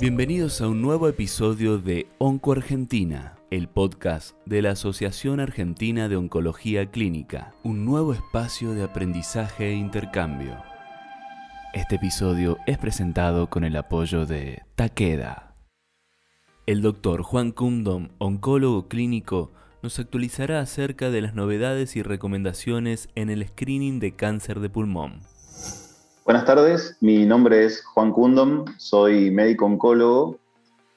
Bienvenidos a un nuevo episodio de Onco Argentina, el podcast de la Asociación Argentina de Oncología Clínica, un nuevo espacio de aprendizaje e intercambio. Este episodio es presentado con el apoyo de Takeda. El doctor Juan Kundom, oncólogo clínico, nos actualizará acerca de las novedades y recomendaciones en el screening de cáncer de pulmón. Buenas tardes, mi nombre es Juan Kundom, soy médico oncólogo,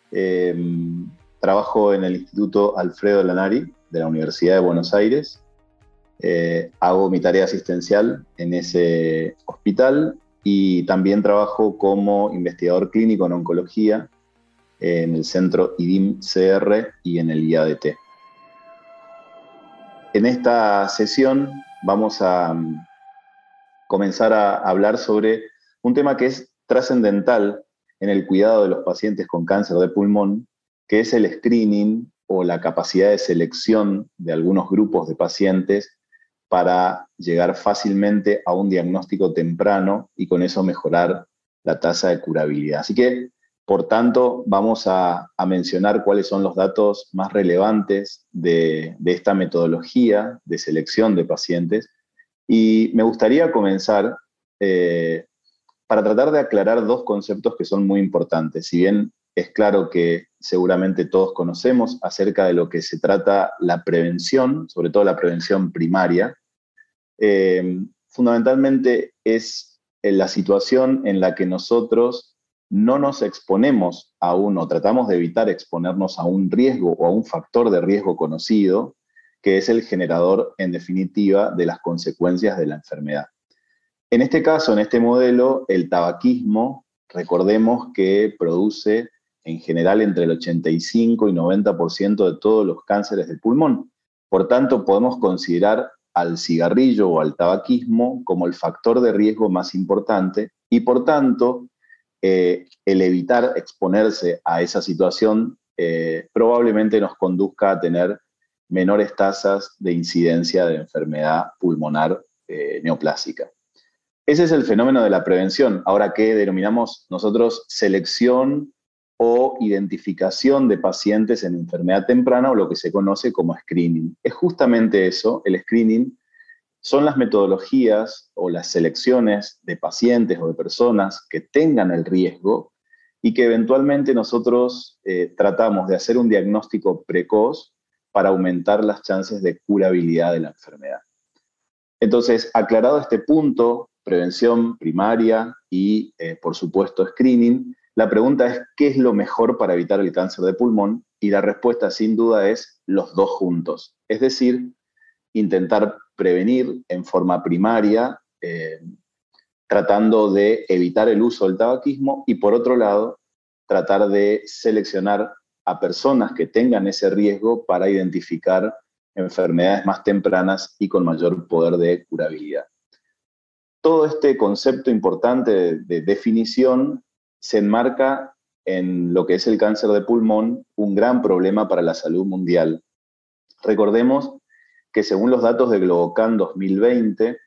em, trabajo en el Instituto Alfredo Lanari de la Universidad de Buenos Aires, eh, hago mi tarea asistencial en ese hospital y también trabajo como investigador clínico en oncología en el centro IDIM-CR y en el IADT. En esta sesión vamos a comenzar a hablar sobre un tema que es trascendental en el cuidado de los pacientes con cáncer de pulmón, que es el screening o la capacidad de selección de algunos grupos de pacientes para llegar fácilmente a un diagnóstico temprano y con eso mejorar la tasa de curabilidad. Así que, por tanto, vamos a, mencionar cuáles son los datos más relevantes de, esta metodología de selección de pacientes y me gustaría comenzar eh, para tratar de aclarar dos conceptos que son muy importantes. Si bien es claro que seguramente todos conocemos acerca de lo que se trata la prevención, sobre todo la prevención primaria, eh, fundamentalmente es la situación en la que nosotros no nos exponemos a uno, tratamos de evitar exponernos a un riesgo o a un factor de riesgo conocido, que es el generador, en definitiva, de las consecuencias de la enfermedad. En este caso, en este modelo, el tabaquismo, recordemos que produce en general entre el 85 y 90% de todos los cánceres del pulmón. Por tanto, podemos considerar al cigarrillo o al tabaquismo como el factor de riesgo más importante y por tanto eh, el evitar exponerse a esa situación eh, probablemente nos conduzca a tener menores tasas de incidencia de enfermedad pulmonar eh, neoplásica. Ese es el fenómeno de la prevención. Ahora, ¿qué denominamos nosotros selección o identificación de pacientes en enfermedad temprana o lo que se conoce como screening? Es justamente eso, el screening son las metodologías o las selecciones de pacientes o de personas que tengan el riesgo y que eventualmente nosotros eh, tratamos de hacer un diagnóstico precoz para aumentar las chances de curabilidad de la enfermedad. Entonces, aclarado este punto, prevención primaria y, eh, por supuesto, screening, la pregunta es, ¿qué es lo mejor para evitar el cáncer de pulmón? Y la respuesta, sin duda, es los dos juntos. Es decir, intentar prevenir en forma primaria, eh, tratando de evitar el uso del tabaquismo y, por otro lado, tratar de seleccionar a personas que tengan ese riesgo para identificar enfermedades más tempranas y con mayor poder de curabilidad. Todo este concepto importante de, definición se enmarca en lo que es el cáncer de pulmón, un gran problema para la salud mundial. Recordemos que según los datos de Globocan 2020,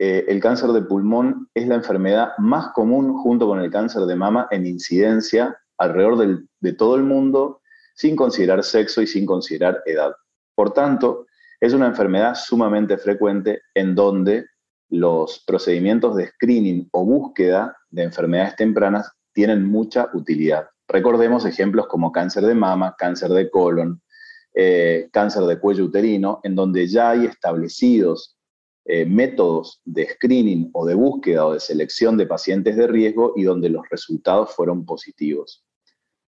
eh, el cáncer de pulmón es la enfermedad más común junto con el cáncer de mama en incidencia alrededor de todo el mundo sin considerar sexo y sin considerar edad. Por tanto, es una enfermedad sumamente frecuente en donde los procedimientos de screening o búsqueda de enfermedades tempranas tienen mucha utilidad. Recordemos ejemplos como cáncer de mama, cáncer de colon, eh, cáncer de cuello uterino, en donde ya hay establecidos eh, métodos de screening o de búsqueda o de selección de pacientes de riesgo y donde los resultados fueron positivos.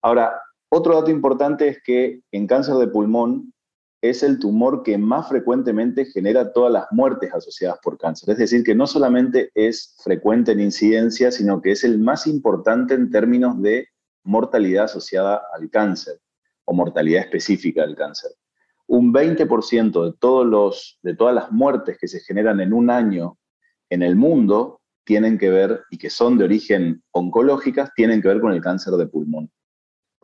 Ahora, otro dato importante es que en cáncer de pulmón es el tumor que más frecuentemente genera todas las muertes asociadas por cáncer. Es decir, que no solamente es frecuente en incidencia, sino que es el más importante en términos de mortalidad asociada al cáncer o mortalidad específica del cáncer. Un 20% de, de todas las muertes que se generan en un año en el mundo tienen que ver, y que son de origen oncológicas, tienen que ver con el cáncer de pulmón.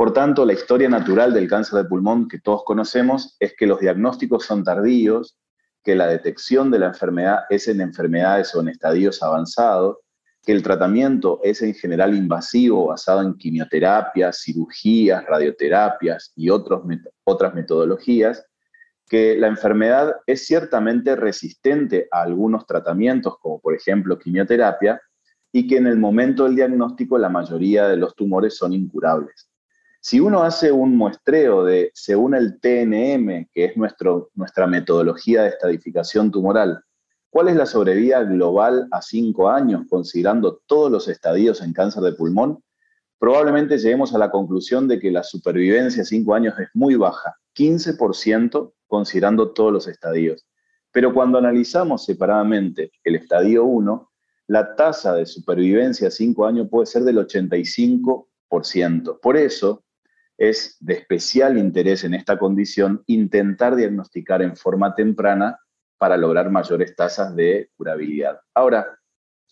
Por tanto, la historia natural del cáncer de pulmón que todos conocemos es que los diagnósticos son tardíos, que la detección de la enfermedad es en enfermedades o en estadios avanzados que el tratamiento es en general invasivo, basado en quimioterapias, cirugías, radioterapias y otros, otras metodologías, que la enfermedad es ciertamente resistente a algunos tratamientos, como por ejemplo quimioterapia, y que en el momento del diagnóstico la mayoría de los tumores son incurables. Si uno hace un muestreo de, según el TNM, que es nuestro, nuestra metodología de estadificación tumoral, cuál es la sobrevida global a cinco años, considerando todos los estadios en cáncer de pulmón, probablemente lleguemos a la conclusión de que la supervivencia a cinco años es muy baja, 15% considerando todos los estadios. Pero cuando analizamos separadamente el estadio 1, la tasa de supervivencia a cinco años puede ser del 85%. Por eso, es de especial interés en esta condición intentar diagnosticar en forma temprana para lograr mayores tasas de curabilidad. Ahora,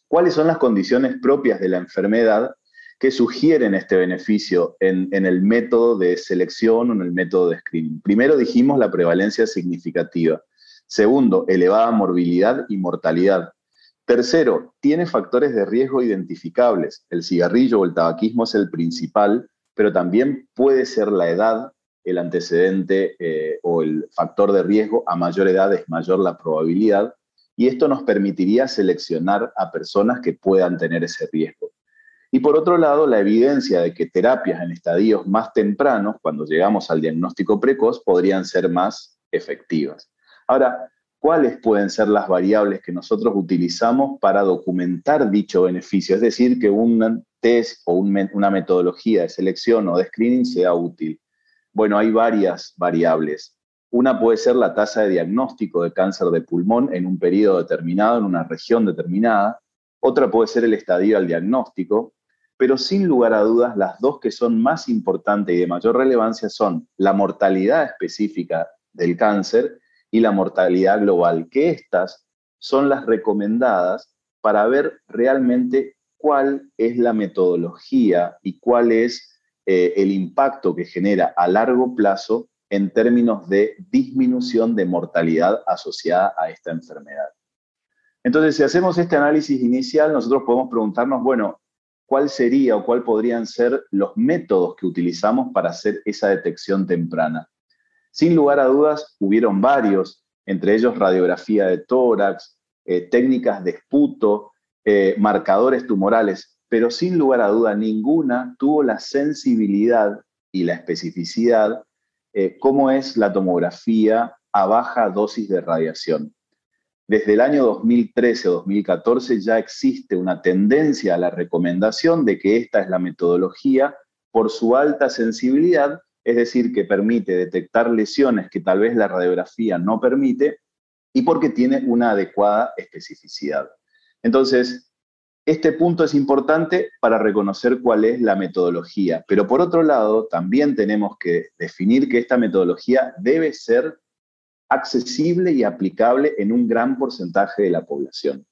¿cuáles son las condiciones propias de la enfermedad que sugieren este beneficio en, el método de selección o en el método de screening? Primero dijimos la prevalencia significativa. Segundo, elevada morbilidad y mortalidad. Tercero, tiene factores de riesgo identificables. El cigarrillo o el tabaquismo es el principal, pero también puede ser la edad el antecedente eh, o el factor de riesgo. A mayor edad es mayor la probabilidad y esto nos permitiría seleccionar a personas que puedan tener ese riesgo. Y por otro lado, la evidencia de que terapias en estadios más tempranos, cuando llegamos al diagnóstico precoz, podrían ser más efectivas. Ahora, ¿cuáles pueden ser las variables que nosotros utilizamos para documentar dicho beneficio? Es decir, que un test o una metodología de selección o de screening sea útil? Bueno, hay varias variables. Una puede ser la tasa de diagnóstico de cáncer de pulmón en un periodo determinado, en una región determinada. Otra puede ser el estadio al diagnóstico. Pero sin lugar a dudas, las dos que son más importantes y de mayor relevancia son la mortalidad específica del cáncer y la mortalidad global, que estas son las recomendadas para ver realmente cuál es la metodología y cuál es eh, el impacto que genera a largo plazo en términos de disminución de mortalidad asociada a esta enfermedad. Entonces, si hacemos este análisis inicial, nosotros podemos preguntarnos, bueno, ¿cuál sería o cuál podrían ser los métodos que utilizamos para hacer esa detección temprana? Sin lugar a dudas, hubieron varios, entre ellos radiografía de tórax, eh, técnicas de esputo, eh, marcadores tumorales, pero sin lugar a duda ninguna tuvo la sensibilidad y la especificidad eh, como es la tomografía a baja dosis de radiación. Desde el año 2013 o 2014 ya existe una tendencia a la recomendación de que esta es la metodología por su alta sensibilidad, es decir, que permite detectar lesiones que tal vez la radiografía no permite y porque tiene una adecuada especificidad. Entonces, este punto es importante para reconocer cuál es la metodología, pero por otro lado, también tenemos que definir que esta metodología debe ser accesible y aplicable en un gran porcentaje de la población.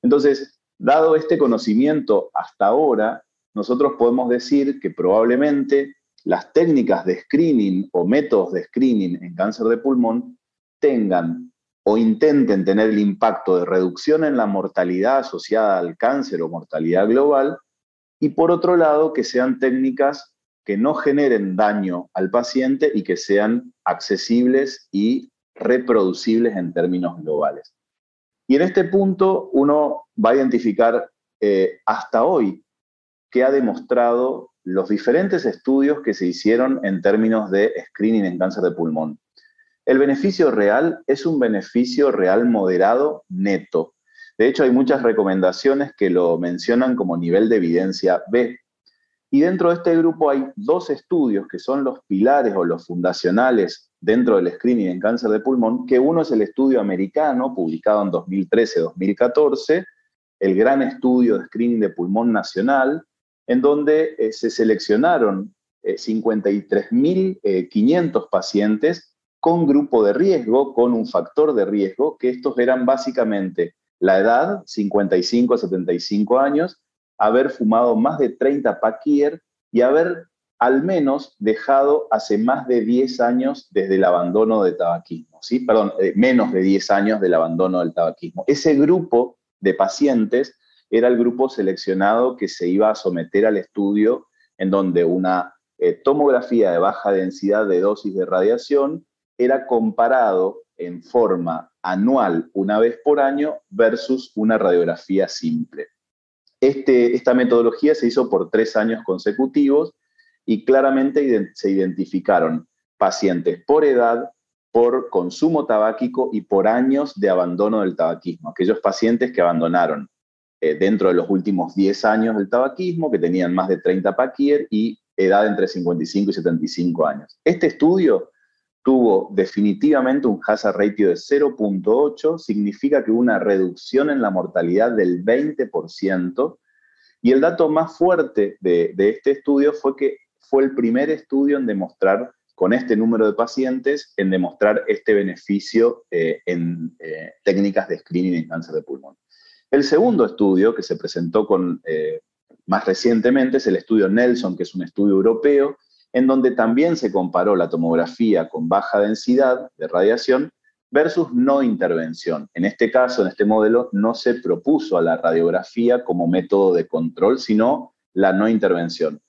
Entonces, dado este conocimiento hasta ahora, nosotros podemos decir que probablemente las técnicas de screening o métodos de screening en cáncer de pulmón tengan o intenten tener el impacto de reducción en la mortalidad asociada al cáncer o mortalidad global, y por otro lado, que sean técnicas que no generen daño al paciente y que sean accesibles y reproducibles en términos globales. Y en este punto uno va a identificar eh, hasta hoy que ha demostrado los diferentes estudios que se hicieron en términos de screening en cáncer de pulmón. El beneficio real es un beneficio real moderado neto. De hecho, hay muchas recomendaciones que lo mencionan como nivel de evidencia B. Y dentro de este grupo hay dos estudios que son los pilares o los fundacionales dentro del screening en cáncer de pulmón, que uno es el estudio americano, publicado en 2013-2014, el gran estudio de screening de pulmón nacional, en donde eh, se seleccionaron 53.500 eh, eh, pacientes con grupo de riesgo, con un factor de riesgo, que estos eran básicamente la edad, 55 a 75 años, haber fumado más de 30 paquier y haber al menos dejado hace más de 10 años desde el abandono del tabaquismo, ¿sí? Perdón, eh, menos de 10 años del abandono del tabaquismo. Ese grupo de pacientes era el grupo seleccionado que se iba a someter al estudio en donde una eh, tomografía de baja densidad de dosis de radiación era comparado en forma anual una vez por año versus una radiografía simple. Este, esta metodología se hizo por tres años consecutivos y claramente se identificaron pacientes por edad, por consumo tabáquico y por años de abandono del tabaquismo. Aquellos pacientes que abandonaron eh, dentro de los últimos 10 años del tabaquismo, que tenían más de 30 paquier y edad entre 55 y 75 años. Este estudio tuvo definitivamente un hazard ratio de 0.8, significa que hubo una reducción en la mortalidad del 20%, y el dato más fuerte de, este estudio fue que fue el primer estudio en demostrar, con este número de pacientes, en demostrar este beneficio eh, en eh, técnicas de screening en cáncer de pulmón. El segundo estudio, que se presentó con, eh, más recientemente, es el estudio Nelson, que es un estudio europeo, en donde también se comparó la tomografía con baja densidad de radiación versus no intervención. En este caso, en este modelo, no se propuso a la radiografía como método de control, sino la no intervención.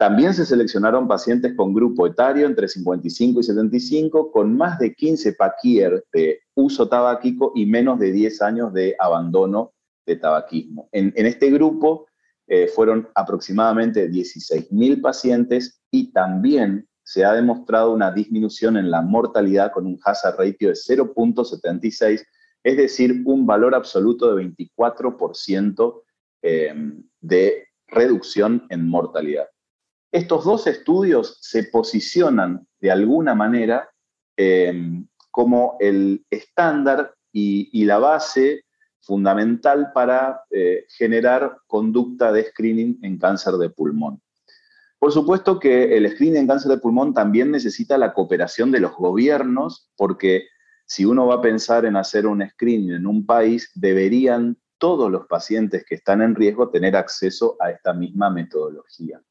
También se seleccionaron pacientes con grupo etario entre 55 y 75 con más de 15 paquier de uso tabáquico y menos de 10 años de abandono de tabaquismo. En, este grupo eh, fueron aproximadamente 16.000 pacientes y también se ha demostrado una disminución en la mortalidad con un hazard ratio de 0.76, es decir, un valor absoluto de 24% eh, de reducción en mortalidad. Estos dos estudios se posicionan de alguna manera eh, como el estándar y, la base fundamental para eh, generar conducta de screening en cáncer de pulmón. Por supuesto que el screening en cáncer de pulmón también necesita la cooperación de los gobiernos, porque si uno va a pensar en hacer un screening en un país, deberían todos los pacientes que están en riesgo tener acceso a esta misma metodología.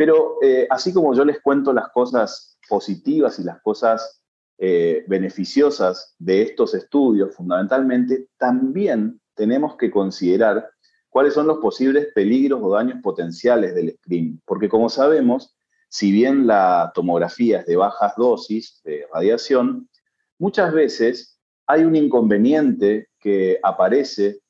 Pero eh, así como yo les cuento las cosas positivas y las cosas eh, beneficiosas de estos estudios, fundamentalmente, también tenemos que considerar cuáles son los posibles peligros o daños potenciales del screening. Porque como sabemos, si bien la tomografía es de bajas dosis de radiación, muchas veces hay un inconveniente que aparece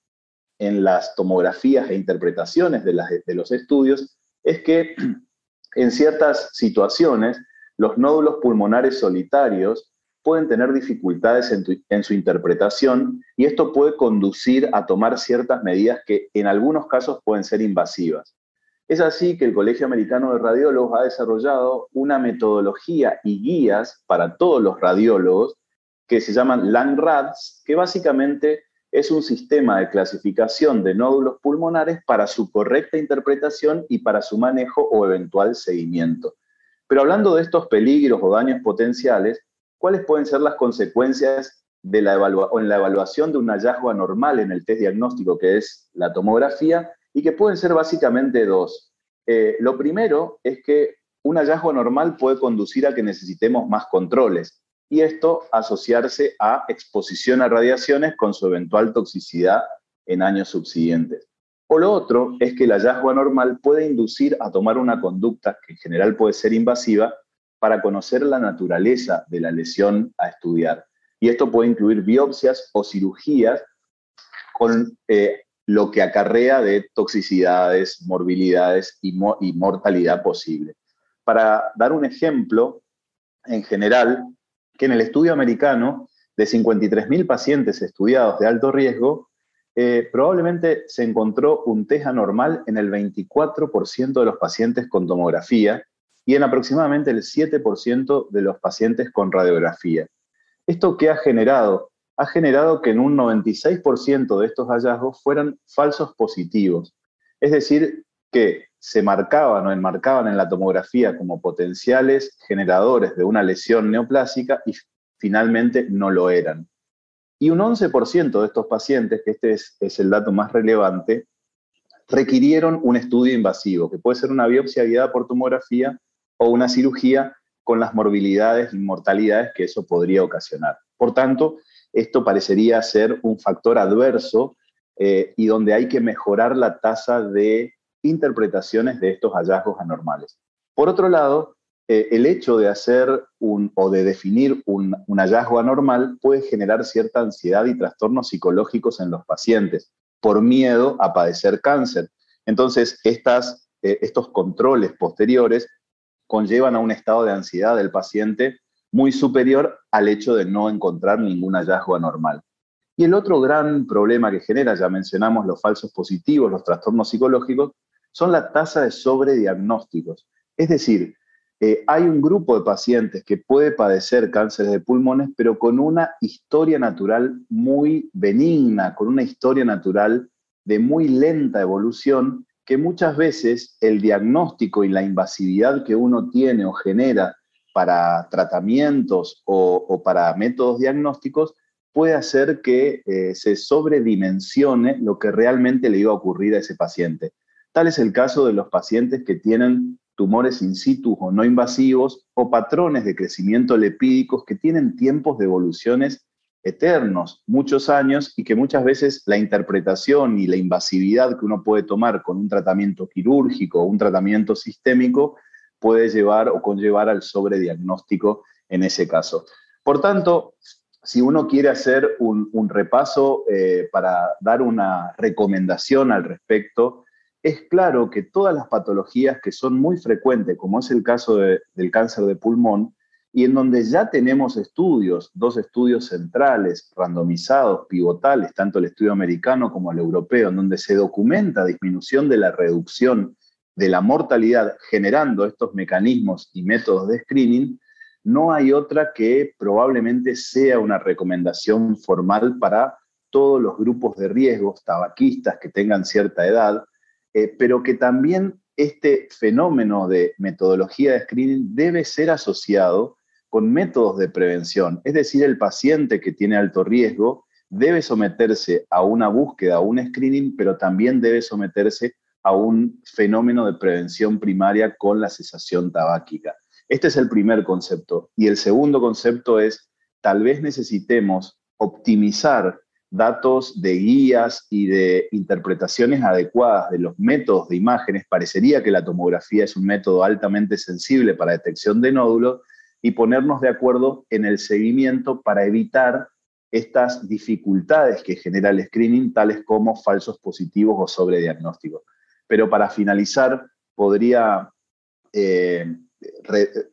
en las tomografías e interpretaciones de, de los estudios, es que en ciertas situaciones los nódulos pulmonares solitarios pueden tener dificultades en, su interpretación y esto puede conducir a tomar ciertas medidas que en algunos casos pueden ser invasivas. Es así que el Colegio Americano de Radiólogos ha desarrollado una metodología y guías para todos los radiólogos que se llaman LANGRADS, que básicamente es un sistema de clasificación de nódulos pulmonares para su correcta interpretación y para su manejo o eventual seguimiento. Pero hablando de estos peligros o daños potenciales, ¿cuáles pueden ser las consecuencias en la evaluación de un hallazgo anormal en el test diagnóstico que es la tomografía? Y que pueden ser básicamente dos. Eh, lo primero es que un hallazgo anormal puede conducir a que necesitemos más controles y esto asociarse a exposición a radiaciones con su eventual toxicidad en años subsiguientes. O lo otro es que el hallazgo anormal puede inducir a tomar una conducta que en general puede ser invasiva para conocer la naturaleza de la lesión a estudiar. Y esto puede incluir biopsias o cirugías con eh, lo que acarrea de toxicidades, morbilidades y, y mortalidad posible. Para dar un ejemplo, en general, que en el estudio americano, de 53.000 pacientes estudiados de alto riesgo, eh, probablemente se encontró un test anormal en el 24% de los pacientes con tomografía y en aproximadamente el 7% de los pacientes con radiografía. ¿Esto qué ha generado? Ha generado que en un 96% de estos hallazgos fueran falsos positivos. Es decir, que se marcaban o enmarcaban en la tomografía como potenciales generadores de una lesión neoplásica y finalmente no lo eran. Y un 11% de estos pacientes, que este es, es el dato más relevante, requirieron un estudio invasivo, que puede ser una biopsia guiada por tomografía o una cirugía con las morbilidades y mortalidades que eso podría ocasionar. Por tanto, esto parecería ser un factor adverso eh, y donde hay que mejorar la tasa de interpretaciones de estos hallazgos anormales. Por otro lado, eh, el hecho de hacer un, o de definir un, hallazgo anormal puede generar cierta ansiedad y trastornos psicológicos en los pacientes por miedo a padecer cáncer. Entonces, estas, eh, estos controles posteriores conllevan a un estado de ansiedad del paciente muy superior al hecho de no encontrar ningún hallazgo anormal. Y el otro gran problema que genera, ya mencionamos los falsos positivos, los trastornos psicológicos, son la tasa de sobrediagnósticos. Es decir, eh, hay un grupo de pacientes que puede padecer cánceres de pulmones, pero con una historia natural muy benigna, con una historia natural de muy lenta evolución, que muchas veces el diagnóstico y la invasividad que uno tiene o genera para tratamientos o, para métodos diagnósticos puede hacer que eh, se sobredimensione lo que realmente le iba a ocurrir a ese paciente. Tal es el caso de los pacientes que tienen tumores in situ o no invasivos o patrones de crecimiento lepídicos que tienen tiempos de evoluciones eternos, muchos años, y que muchas veces la interpretación y la invasividad que uno puede tomar con un tratamiento quirúrgico o un tratamiento sistémico puede llevar o conllevar al sobrediagnóstico en ese caso. Por tanto, si uno quiere hacer un, repaso eh, para dar una recomendación al respecto, es claro que todas las patologías que son muy frecuentes, como es el caso del cáncer de pulmón, y en donde ya tenemos estudios, dos estudios centrales, randomizados, pivotales, tanto el estudio americano como el europeo, en donde se documenta disminución de la reducción de la mortalidad generando estos mecanismos y métodos de screening, no hay otra que probablemente sea una recomendación formal para todos los grupos de riesgos, tabaquistas que tengan cierta edad, eh, pero que también este fenómeno de metodología de screening debe ser asociado con métodos de prevención. Es decir, el paciente que tiene alto riesgo debe someterse a una búsqueda, a un screening, pero también debe someterse a un fenómeno de prevención primaria con la cesación tabáquica. Este es el primer concepto. Y el segundo concepto es, tal vez necesitemos optimizar datos de guías y de interpretaciones adecuadas de los métodos de imágenes, parecería que la tomografía es un método altamente sensible para detección de nódulos, y ponernos de acuerdo en el seguimiento para evitar estas dificultades que genera el screening, tales como falsos positivos o sobrediagnósticos. Pero para finalizar, podría eh,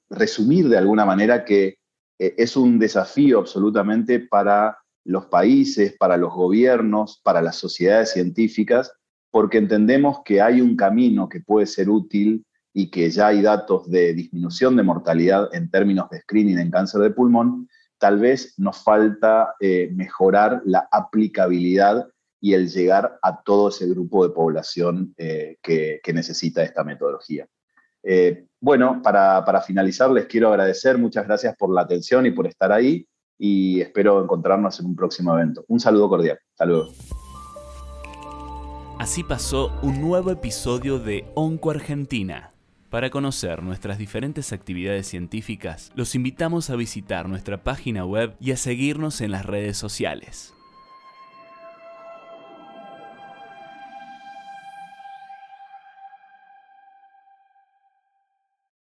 resumir de alguna manera que eh, es un desafío absolutamente para los países, para los gobiernos, para las sociedades científicas, porque entendemos que hay un camino que puede ser útil y que ya hay datos de disminución de mortalidad en términos de screening en cáncer de pulmón, tal vez nos falta eh, mejorar la aplicabilidad y el llegar a todo ese grupo de población eh, que, necesita esta metodología. Eh, bueno, para, para finalizar, les quiero agradecer, muchas gracias por la atención y por estar ahí y espero encontrarnos en un próximo evento. Un saludo cordial. Saludos. Así pasó un nuevo episodio de Onco Argentina. Para conocer nuestras diferentes actividades científicas, los invitamos a visitar nuestra página web y a seguirnos en las redes sociales.